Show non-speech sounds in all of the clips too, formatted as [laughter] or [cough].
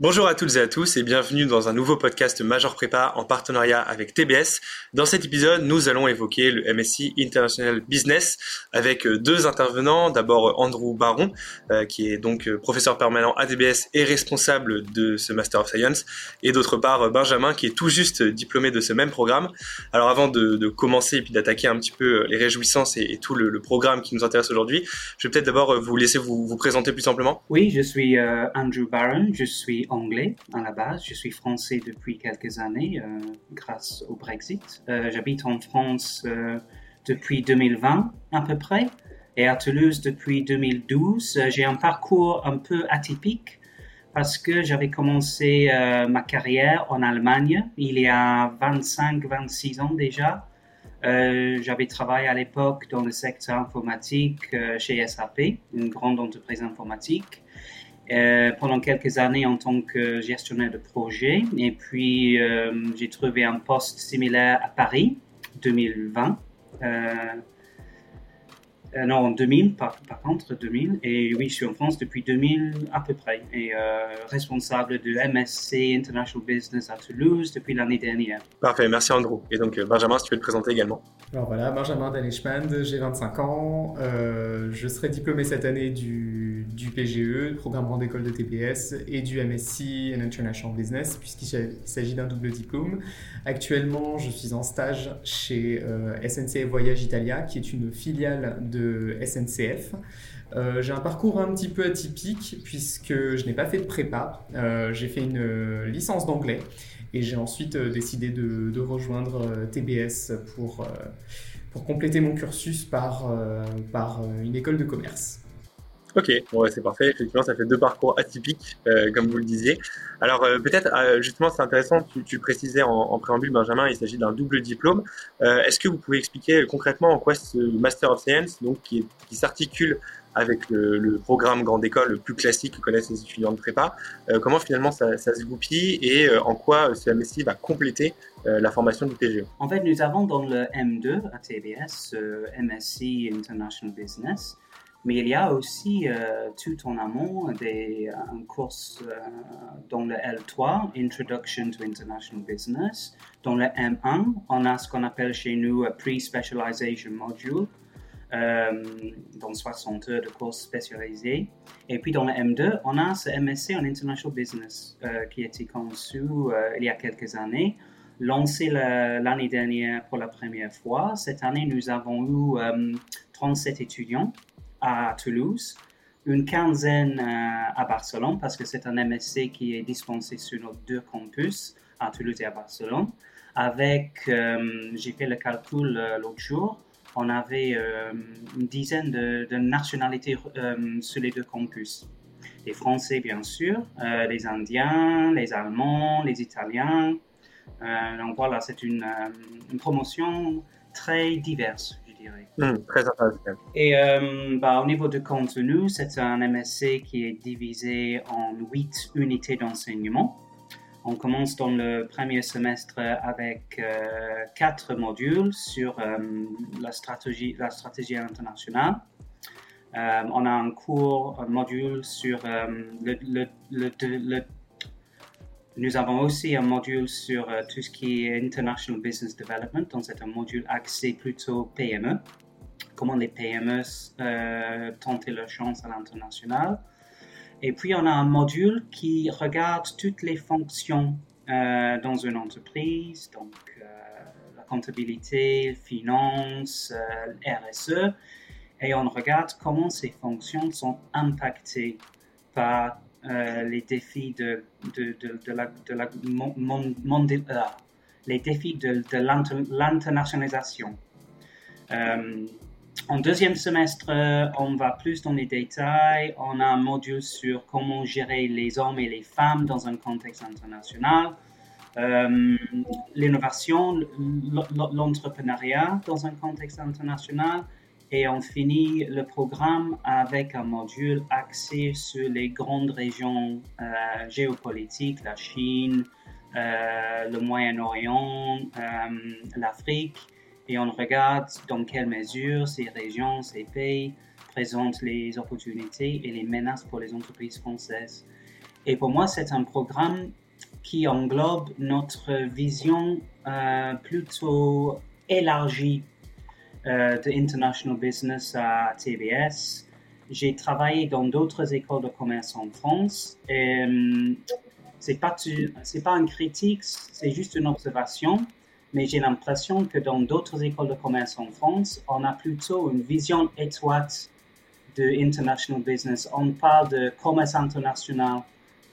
Bonjour à toutes et à tous et bienvenue dans un nouveau podcast Major Prépa en partenariat avec TBS. Dans cet épisode, nous allons évoquer le MSc International Business avec euh, deux intervenants. D'abord Andrew Baron, euh, qui est donc euh, professeur permanent à TBS et responsable de ce Master of Science, et d'autre part Benjamin, qui est tout juste diplômé de ce même programme. Alors avant de, commencer et puis d'attaquer un petit peu les réjouissances et, tout le, programme qui nous intéresse aujourd'hui, je vais peut-être d'abord vous laisser vous, vous, présenter plus simplement. Oui, je suis Andrew Baron, je suis anglais à la base. Je suis français depuis quelques années euh, grâce au Brexit. Euh, j'habite en France euh, depuis 2020 à peu près et à Toulouse depuis 2012. J'ai un parcours un peu atypique parce que j'avais commencé ma carrière en Allemagne il y a 25-26 ans déjà. j'avais travaillé à l'époque dans le secteur informatique chez SAP, une grande entreprise informatique. Euh, pendant quelques années en tant que gestionnaire de projet. Et puis, euh, j'ai trouvé un poste similaire à Paris, 2020. Euh, non, en 2000, par, contre, 2000. Et oui, je suis en France depuis 2000 à peu près. Et euh, responsable de MSC International Business à Toulouse depuis l'année dernière. Parfait, merci Andrew. Et donc, Benjamin, si tu veux te présenter également. Alors voilà, Benjamin Danishmand, j'ai 25 ans. je serai diplômé cette année du, du PGE, programme grande école de TPS, et du MSc International Business, puisqu'il s'agit d'un double diplôme. Actuellement, je suis en stage chez SNCF Voyage Italia, qui est une filiale de SNCF. Euh, j'ai un parcours un petit peu atypique puisque je n'ai pas fait de prépa. Euh, j'ai fait une euh, licence d'anglais et j'ai ensuite décidé de, rejoindre TBS pour, compléter mon cursus par une école de commerce. Ok, bon, c'est parfait. Effectivement, ça fait deux parcours atypiques, comme vous le disiez. Alors, peut-être, justement, c'est intéressant, tu, tu précisais en, préambule, Benjamin, il s'agit d'un double diplôme. Est-ce que vous pouvez expliquer concrètement en quoi ce Master of Science, donc, qui, qui s'articule avec le, programme grande école le plus classique que connaissent les étudiants de prépa. Euh, comment finalement ça, se goupille et euh, en quoi ce MSI va compléter euh, la formation du PGE En fait, nous avons dans le M2 à TBS MSc International Business, mais il y a aussi tout en amont des un cours dans le L3, Introduction to International Business. Dans le M1, on a ce qu'on appelle chez nous Pre-Specialization Module euh, dans 60 heures de cours spécialisés. Et puis dans le M2, on a ce MSc en International Business euh, qui a été conçu euh, il y a quelques années, lancé l'année dernière pour la première fois. Cette année, nous avons eu 37 étudiants à Toulouse, une quinzaine à Barcelone, parce que c'est un MSc qui est dispensé sur nos deux campus, à Toulouse et à Barcelone. Avec, j'ai fait le calcul l'autre jour, on avait euh, une dizaine de, nationalités euh, sur les deux campus. Les Français, bien sûr, euh, les Indiens, les Allemands, les Italiens. donc voilà, c'est une, promotion très diverse, dirais. Hmm, très intéressant. Et bah, au niveau du contenu, c'est un MSC qui est divisé en huit unités d'enseignement. On commence dans le premier semestre avec euh, quatre modules sur euh, la, stratégie, la stratégie internationale. Euh, on a un cours, un module sur le, Nous avons aussi un module sur tout ce qui est International Business Development, donc c'est un module axé plutôt PME, comment les PME tenter leur chance à l'international. Et puis, on a un module qui regarde toutes les fonctions euh, dans une entreprise, donc euh, la comptabilité, finance, euh, RSE, et on regarde comment ces fonctions sont impactées par les défis de, la, de, l'internationalisation. En deuxième semestre, on va plus dans les détails. On a un module sur comment gérer les hommes et les femmes dans un contexte international, euh, l'innovation, l'entrepreneuriat dans un contexte international. Et on finit le programme avec un module axé sur les grandes régions euh, géopolitiques, la Chine, euh, le Moyen-Orient, l'Afrique et on regarde dans quelle mesure ces régions, ces pays présentent les opportunités et les menaces pour les entreprises françaises. Et pour moi, c'est un programme qui englobe notre vision euh, plutôt élargie euh, de international business à TBS. J'ai travaillé dans d'autres écoles de commerce en France. Et, euh, c'est pas c'est pas une critique, c'est juste une observation. Mais j'ai l'impression que dans d'autres écoles de commerce en France, on a plutôt une vision étroite de international business. On parle de commerce international.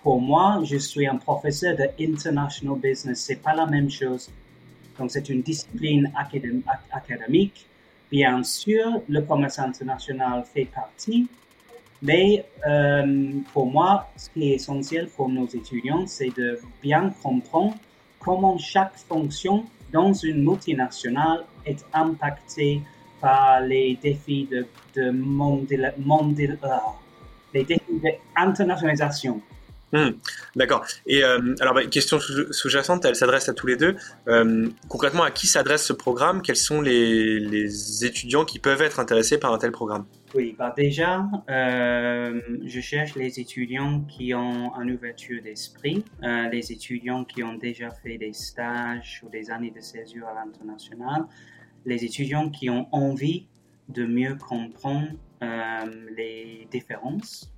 Pour moi, je suis un professeur de international business. C'est pas la même chose. Donc, c'est une discipline académique. Bien sûr, le commerce international fait partie, mais euh, pour moi, ce qui est essentiel pour nos étudiants, c'est de bien comprendre comment chaque fonction dans une multinationale est impactée par les défis de, de euh, les défis d'internationalisation. Hmm, d'accord. Et euh, alors, bah, question sous-jacente, elle s'adresse à tous les deux. Euh, concrètement, à qui s'adresse ce programme? Quels sont les, étudiants qui peuvent être intéressés par un tel programme? Oui, bah déjà, euh, je cherche les étudiants qui ont une ouverture d'esprit, les étudiants qui ont déjà fait des stages ou des années de césure à l'international, les étudiants qui ont envie de mieux comprendre les différences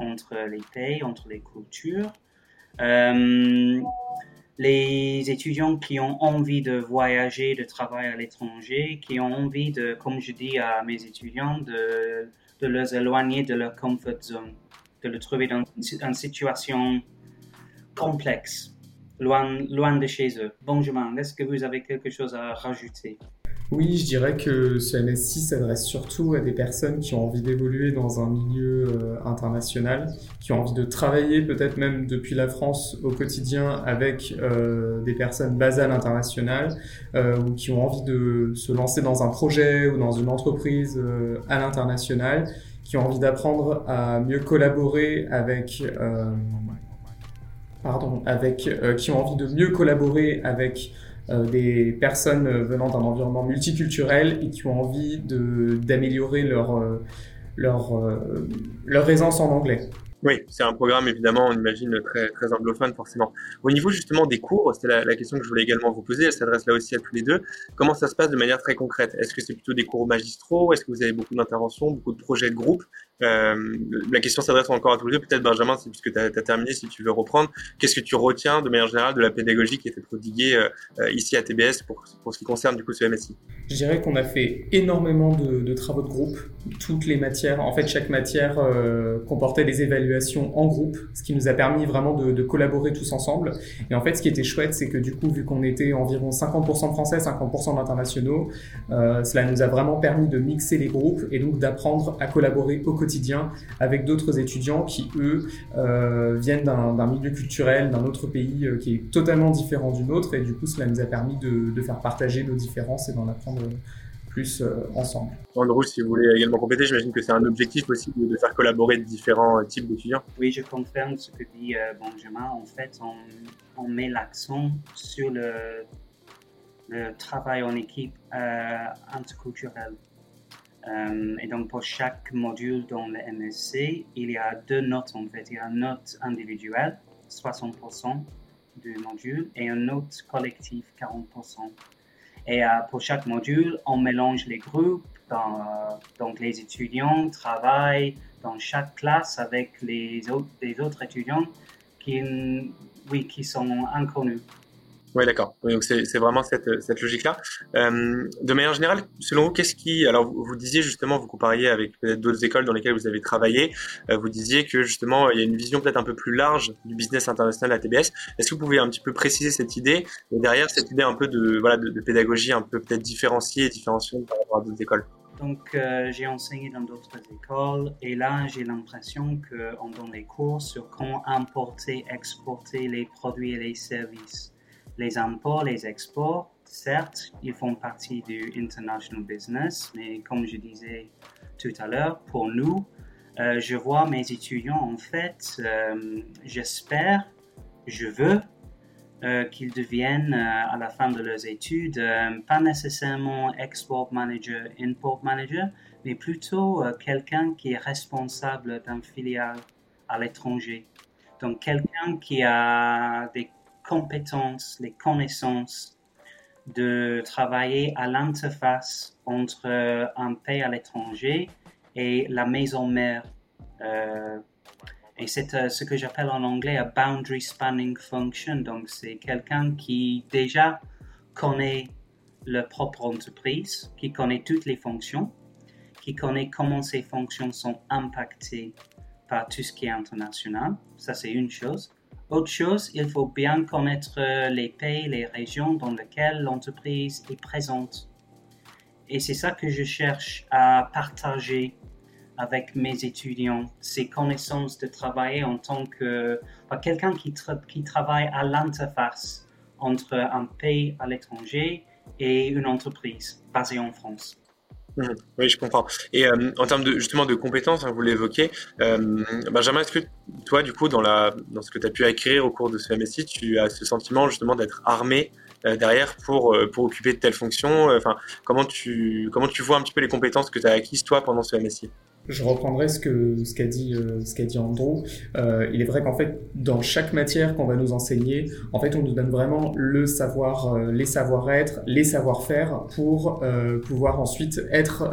entre les pays, entre les cultures. Euh, les étudiants qui ont envie de voyager, de travailler à l'étranger, qui ont envie de, comme je dis à mes étudiants, de, de les éloigner de leur comfort zone, de les trouver dans une situation complexe, loin, loin de chez eux. Bonjour, est-ce que vous avez quelque chose à rajouter? Oui, je dirais que ce MSI s'adresse surtout à des personnes qui ont envie d'évoluer dans un milieu euh, international, qui ont envie de travailler peut-être même depuis la France au quotidien avec euh, des personnes basées à l'international, euh, ou qui ont envie de se lancer dans un projet ou dans une entreprise euh, à l'international, qui ont envie d'apprendre à mieux collaborer avec pardon, avec qui ont envie de mieux collaborer avec euh, des personnes venant d'un environnement multiculturel et qui ont envie d'améliorer leur, euh, leur, euh, leur aisance en anglais. Oui, c'est un programme évidemment, on imagine, très, très anglophone forcément. Au niveau justement des cours, c'était la, la, question que je voulais également vous poser, elle s'adresse là aussi à tous les deux. Comment ça se passe de manière très concrète? Est-ce que c'est plutôt des cours magistraux? Est-ce que vous avez beaucoup d'interventions, beaucoup de projets de groupe? Euh, La question s'adresse encore à tous les deux. Peut-être Benjamin, puisque tu as, as, terminé, si tu veux reprendre, qu'est-ce que tu retiens de manière générale de la pédagogie qui a été prodiguée euh, ici à TBS pour, pour, ce qui concerne du coup ce MSI Je dirais qu'on a fait énormément de, de, travaux de groupe, toutes les matières. En fait, chaque matière euh, comportait des évaluations en groupe, ce qui nous a permis vraiment de, de, collaborer tous ensemble. Et en fait, ce qui était chouette, c'est que du coup, vu qu'on était environ 50% de français, 50% d'internationaux, euh, cela nous a vraiment permis de mixer les groupes et donc d'apprendre à collaborer au quotidien avec d'autres étudiants qui, eux, euh, viennent d'un milieu culturel, d'un autre pays euh, qui est totalement différent du nôtre. Et du coup, cela nous a permis de, de faire partager nos différences et d'en apprendre plus euh, ensemble. Andrew, si vous voulez également compléter, j'imagine que c'est un objectif aussi de, faire collaborer différents euh, types d'étudiants. Oui, je confirme ce que dit euh, Benjamin. En fait, on, on met l'accent sur le, le, travail en équipe interculturel. et donc, pour chaque module dans le MSC, il y a deux notes en fait. Il y a une note individuelle, 60% du module, et une note collective, 40%. Et euh, pour chaque module, on mélange les groupes. Euh, donc les étudiants travaillent dans chaque classe avec les autres, les autres étudiants qui, oui, qui sont inconnus. Oui, d'accord. Donc c'est vraiment cette, logique-là. Euh, de manière générale, selon vous, qu'est-ce qui... Alors vous, vous, disiez justement, vous compariez avec d'autres écoles dans lesquelles vous avez travaillé, euh, vous disiez que justement il y a une vision peut-être un peu plus large du business international à TBS. Est-ce que vous pouvez un petit peu préciser cette idée et derrière cette idée un peu de, voilà, de pédagogie un peu peut-être différenciée et différenciée par rapport à d'autres écoles? Donc, euh, j'ai enseigné dans d'autres écoles et là, j'ai l'impression qu'on donne des cours sur comment importer, exporter les produits et les services les imports, les exports, certes, ils font partie du international business, mais comme je disais tout à l'heure, pour nous, euh, je vois mes étudiants, en fait, euh, j'espère, je veux euh, qu'ils deviennent à la fin de leurs études, pas nécessairement export manager, import manager, mais plutôt quelqu'un qui est responsable d'un filiale à l'étranger. Donc quelqu'un qui a des compétences, les connaissances de travailler à l'interface entre un pays à l'étranger et la maison mère. Euh, et c'est euh, ce que j'appelle en anglais un boundary spanning function. Donc c'est quelqu'un qui déjà connaît la propre entreprise, qui connaît toutes les fonctions, qui connaît comment ces fonctions sont impactées par tout ce qui est international. Ça, c'est une chose. Autre chose, il faut bien connaître les pays, les régions dans lesquelles l'entreprise est présente. Et c'est ça que je cherche à partager avec mes étudiants, ces connaissances de travailler en tant que quelqu'un qui, qui travaille à l'interface entre un pays à l'étranger et une entreprise basée en France. Mmh. oui, je comprends. Et euh, en termes de, justement de compétences, hein, vous l'évoquez, euh, Benjamin, est-ce que toi, du coup, dans, ce que tu as pu acquérir au cours de ce MSI, tu as ce sentiment justement d'être armé euh, derrière pour, pour occuper de telles fonctions? Enfin, comment tu, comment tu vois un petit peu les compétences que tu as acquises toi pendant ce MSI je reprendrai ce que ce qu'a dit euh, ce qu'a dit Andrew. Euh, il est vrai qu'en fait, dans chaque matière qu'on va nous enseigner, en fait, on nous donne vraiment le savoir, euh, les savoir-être, les savoir-faire pour euh, pouvoir ensuite être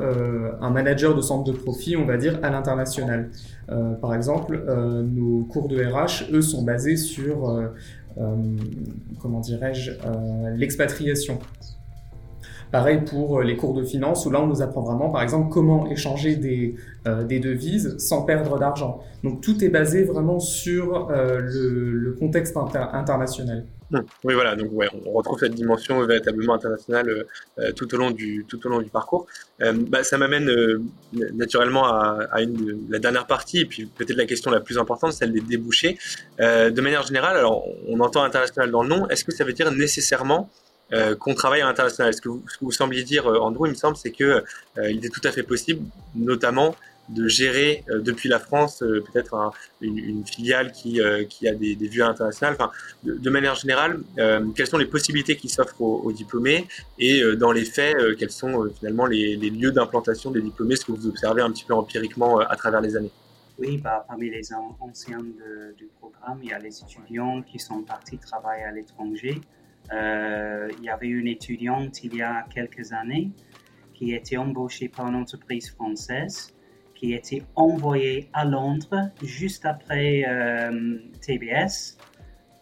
un manager de centre de profit, on va dire, à l'international. par exemple, nos cours de RH, eux, sont basés sur comment dirais-je l'expatriation. Pareil pour euh, les cours de finance où là on nous apprend vraiment par exemple comment échanger des, euh, devises sans perdre d'argent. Donc tout est basé vraiment sur euh, le, contexte international. Hum, oui, voilà. Donc, ouais, on retrouve cette dimension véritablement internationale tout au long du tout au long du parcours. Bah, ça m'amène naturellement à, à une, la dernière partie et puis peut-être la question la plus importante, celle des débouchés. de manière générale, alors on entend international dans le nom. Est-ce que ça veut dire nécessairement euh, qu'on travaille à l'international. Ce que vous, ce que vous sembliez dire, euh, Andrew, il me semble, c'est que euh, il est tout à fait possible, notamment de gérer depuis la France peut-être une, filiale qui, qui a des, des vues internationales. Enfin, de, manière générale, quelles sont les possibilités qui s'offrent aux, diplômés et dans les faits, quels sont finalement les, les lieux d'implantation des diplômés, ce que vous observez un petit peu empiriquement à travers les années? Oui, bah, parmi les anciens du programme, il y a les étudiants qui sont partis travailler à l'étranger. Euh, il y avait une étudiante il y a quelques années qui était embauchée par une entreprise française, qui était envoyée à Londres juste après euh, TBS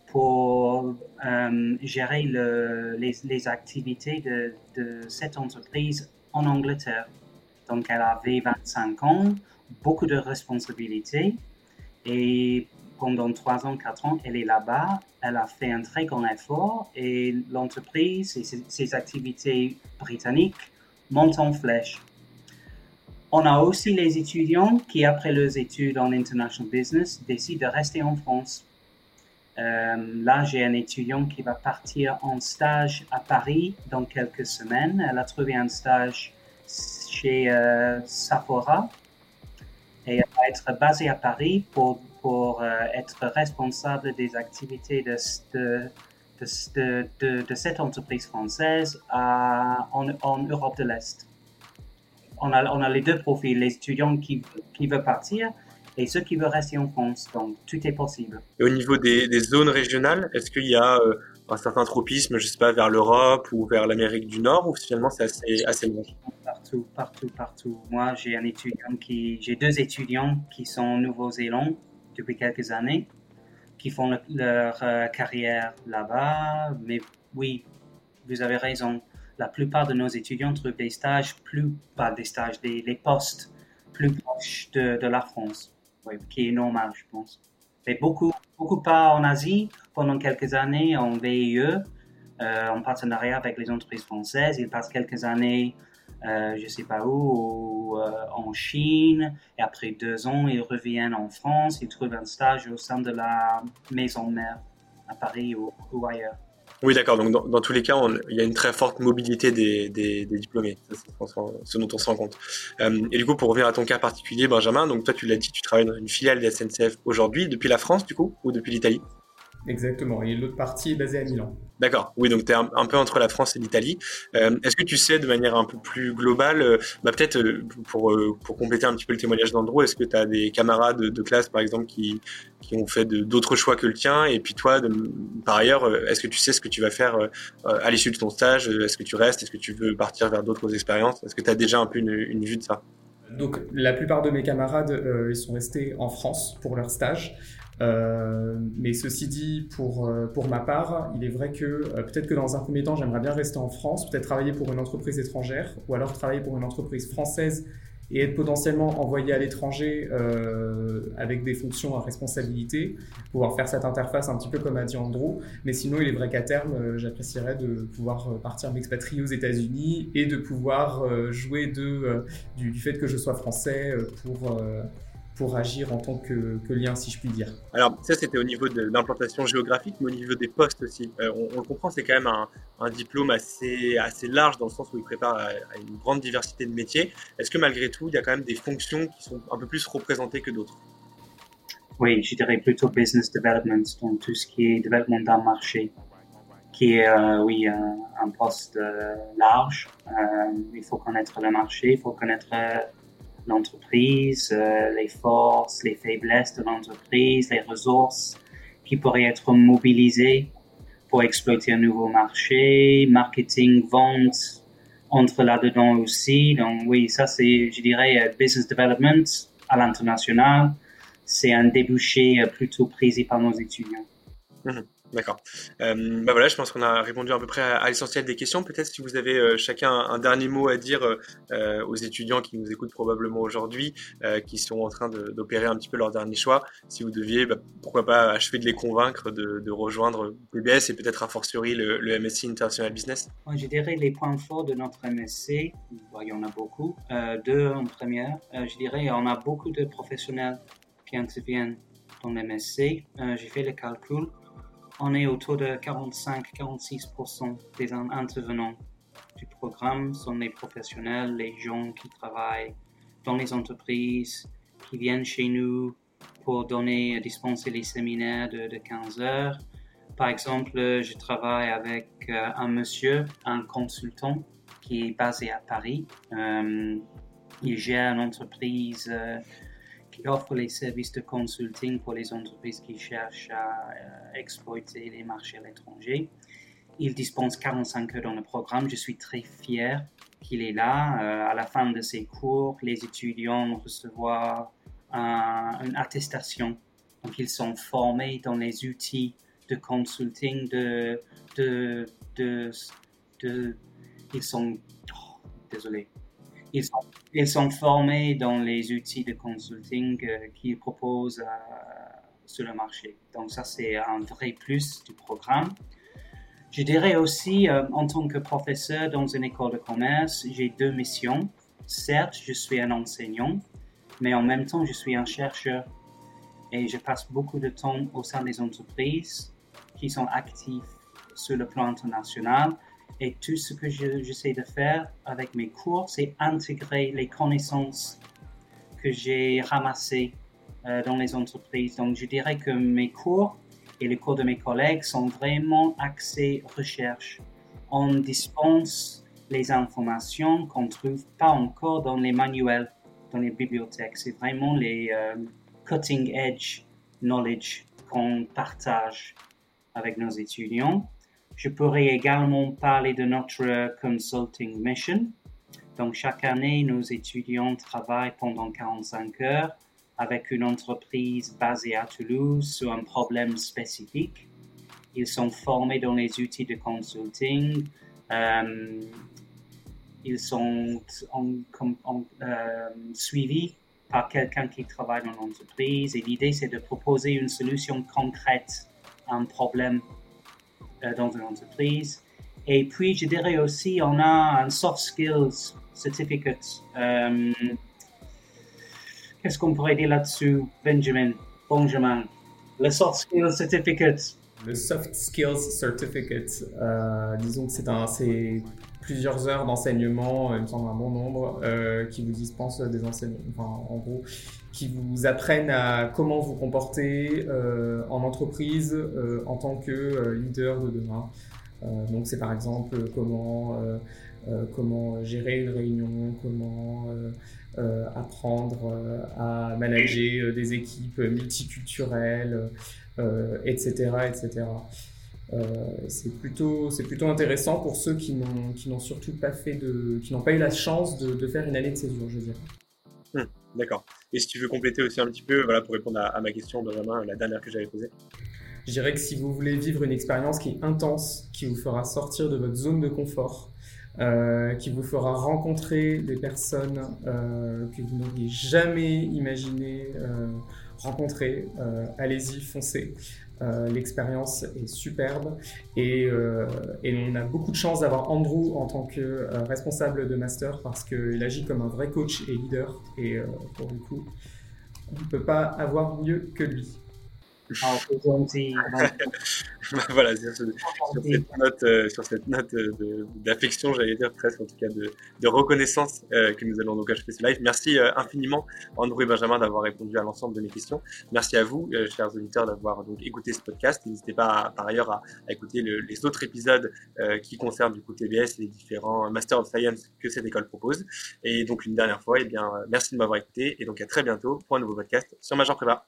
pour euh, gérer le, les, les, activités de, de, cette entreprise en Angleterre. Donc elle avait 25 ans, beaucoup de responsabilités et pendant trois ans, quatre ans, elle est là-bas. Elle a fait un très grand effort et l'entreprise et ses, activités britanniques montent en flèche. On a aussi les étudiants qui, après leurs études en international business, décident de rester en France. Euh, là, j'ai un étudiant qui va partir en stage à Paris dans quelques semaines. Elle a trouvé un stage chez euh, Sephora et elle va être basée à Paris pour pour euh, être responsable des activités de, de, de, de cette entreprise française à, en, en, Europe de l'Est. On a, on a les deux profils, les étudiants qui, qui veulent partir et ceux qui veulent rester en France. Donc, tout est possible. Et au niveau des, des zones régionales, est-ce qu'il y a euh, un certain tropisme, je sais pas, vers l'Europe ou vers l'Amérique du Nord, ou finalement c'est assez, assez large? Partout, partout, partout. Moi, j'ai un étudiant qui, j'ai deux étudiants qui sont en Nouvelle-Zélande depuis quelques années qui font leur euh, carrière là-bas. Mais oui, vous avez raison. La plupart de nos étudiants trouvent des stages plus, pas des stages, des, postes plus proches de, la France, qui est normal, je pense. Mais beaucoup, beaucoup pas en Asie pendant quelques années en VIE, euh, en partenariat avec les entreprises françaises. Ils passent quelques années euh, je sais pas où, euh, en Chine, et après deux ans, ils reviennent en France, ils trouvent un stage au sein de la maison mère à Paris ou, ailleurs. Oui, d'accord. Donc, dans, tous les cas, il y a une très forte mobilité des, diplômés. Ce dont on se rend compte. Euh, et du coup, pour revenir à ton cas particulier, Benjamin, donc toi, tu l'as dit, tu travailles dans une filiale de SNCF aujourd'hui, depuis la France, du coup, ou depuis l'Italie? Exactement, et l'autre partie est basée à Milan. D'accord, oui, donc tu es un, peu entre la France et l'Italie. Euh, est-ce que tu sais de manière un peu plus globale, euh, bah, peut-être euh, pour, pour compléter un petit peu le témoignage d'Andrew, est-ce que tu as des camarades de, classe par exemple qui, qui ont fait d'autres choix que le tien? Et puis toi, par ailleurs, est-ce que tu sais ce que tu vas faire à l'issue de ton stage? Est-ce que tu restes? Est-ce que tu veux partir vers d'autres expériences? Est-ce que tu as déjà un peu une, une vue de ça? Donc la plupart de mes camarades, ils sont restés en France pour leur stage. Euh, mais ceci dit, pour, euh, pour ma part, il est vrai que euh, peut-être que dans un premier temps, j'aimerais bien rester en France, peut-être travailler pour une entreprise étrangère, ou alors travailler pour une entreprise française et être potentiellement envoyé à l'étranger avec des fonctions à responsabilité, pouvoir faire cette interface un petit peu comme a dit Andrew. Mais sinon, il est vrai qu'à terme, j'apprécierais de pouvoir partir m'expatrier aux États-Unis et de pouvoir jouer de, du, du, fait que je sois français pour pour agir en tant que, lien, si je puis dire. Alors ça, c'était au niveau de l'implantation géographique, mais au niveau des postes aussi. Euh, on, le comprend, c'est quand même un, diplôme assez, assez large dans le sens où il prépare à, une grande diversité de métiers. Est-ce que malgré tout, il y a quand même des fonctions qui sont un peu plus représentées que d'autres? Oui, je dirais plutôt business development, donc tout ce qui est développement d'un marché qui est, euh, oui, un, poste euh, large. il faut connaître le marché, il faut connaître l'entreprise, euh, les forces, les faiblesses de l'entreprise, les ressources qui pourraient être mobilisées pour exploiter un nouveau marché, marketing, vente, entre là-dedans aussi. Donc oui, ça c'est, je dirais, euh, business development à l'international. C'est un débouché euh, plutôt prisé par nos étudiants. Mhm. D'accord. Euh, bah voilà, je pense qu'on a répondu à peu près à, l'essentiel des questions. Peut-être si vous avez euh, chacun un, dernier mot à dire euh, aux étudiants qui nous écoutent probablement aujourd'hui, qui sont en train d'opérer un petit peu leur dernier choix, si vous deviez, bah, pourquoi pas achever de les convaincre de, rejoindre PBS et peut-être a fortiori le, MSC International Business? Je dirais les points forts de notre MSC, il y en a beaucoup. deux en première, je dirais on a beaucoup de professionnels qui interviennent dans l'MSC. J'ai fait le calcul on est autour de 45-46% des intervenants du programme sont les professionnels, les gens qui travaillent dans les entreprises, qui viennent chez nous pour donner, dispenser les séminaires de, 15 heures. Par exemple, je travaille avec euh, un monsieur, un consultant qui est basé à Paris. Euh, il gère une entreprise euh, qui offre les services de consulting pour les entreprises qui cherchent à euh, exploiter les marchés à l'étranger. Il dispense 45 heures dans le programme. Je suis très fier qu'il est là. Euh, à la fin de ses cours, les étudiants recevoir une attestation. Donc, ils sont formés dans les outils de consulting, de, de, de ils sont, oh, désolé, ils sont, formés dans les outils de consulting euh, qu'ils proposent euh, sur le marché. Donc ça, c'est un vrai plus du programme. Je dirais aussi, euh, en tant que professeur dans une école de commerce, j'ai deux missions. Certes, je suis un enseignant, mais en même temps, je suis un chercheur et je passe beaucoup de temps au sein des entreprises qui sont actives sur le plan international et tout ce que j'essaie de faire avec mes cours, c'est intégrer les connaissances que j'ai ramassées euh, dans les entreprises. Donc, je dirais que mes cours et les cours de mes collègues sont vraiment axés recherche. On dispense les informations qu'on ne trouve pas encore dans les manuels, dans les bibliothèques. C'est vraiment les euh, cutting edge knowledge qu'on partage avec nos étudiants. Je pourrais également parler de notre consulting mission. Donc, chaque année, nos étudiants travaillent pendant 45 heures avec une entreprise basée à Toulouse sur un problème spécifique. Ils sont formés dans les outils de consulting. Euh, ils sont euh, suivis par quelqu'un qui travaille dans l'entreprise. Et l'idée, c'est de proposer une solution concrète à un problème dans une entreprise. Et puis, je dirais aussi, on a un soft skills certificate. Euh, qu'est-ce qu'on pourrait dire là-dessus, Benjamin, Benjamin? Le soft skills certificate. Le soft skills certificate, euh, disons que c'est plusieurs heures d'enseignement, il me semble un bon nombre, qui vous dispensent des enseignements, enfin, en gros, qui vous apprennent à comment vous comporter en entreprise en tant que leader de demain. donc c'est par exemple comment, comment gérer une réunion, comment apprendre à manager des équipes multiculturelles, etc. etc. Euh, c'est plutôt, c'est plutôt intéressant pour ceux qui n'ont, qui n'ont surtout pas fait de, qui n'ont pas eu la chance de, de faire une année de césure, je dirais. D'accord. Et si tu veux compléter aussi un petit peu, voilà, pour répondre à, ma question, Benjamin, la dernière que j'avais posée. Je dirais que si vous voulez vivre une expérience qui est intense, qui vous fera sortir de votre zone de confort, euh, qui vous fera rencontrer des personnes euh, que vous n'auriez jamais imaginé euh, rencontrer, allez-y, foncez. Euh, l'expérience est superbe et, euh, et, on a beaucoup de chance d'avoir Andrew en tant que euh, responsable de master parce qu'il agit comme un vrai coach et leader et pour le coup on ne peut pas avoir mieux que lui. Ah, [laughs] voilà, sur, cette note, euh, sur cette note euh, d'affection, j'allais dire presque, en tout cas de, de reconnaissance euh, que nous allons donc acheter ce live. Merci infiniment, Andrew et Benjamin, d'avoir répondu à l'ensemble de mes questions. Merci à vous, chers auditeurs, d'avoir donc écouté ce podcast. N'hésitez pas, par ailleurs, à, écouter les autres épisodes qui concernent du coup TBS, les différents Master of Science que cette école propose. Et donc, une dernière fois, eh bien, merci de m'avoir écouté et donc à très bientôt pour un nouveau podcast sur Major Prépa.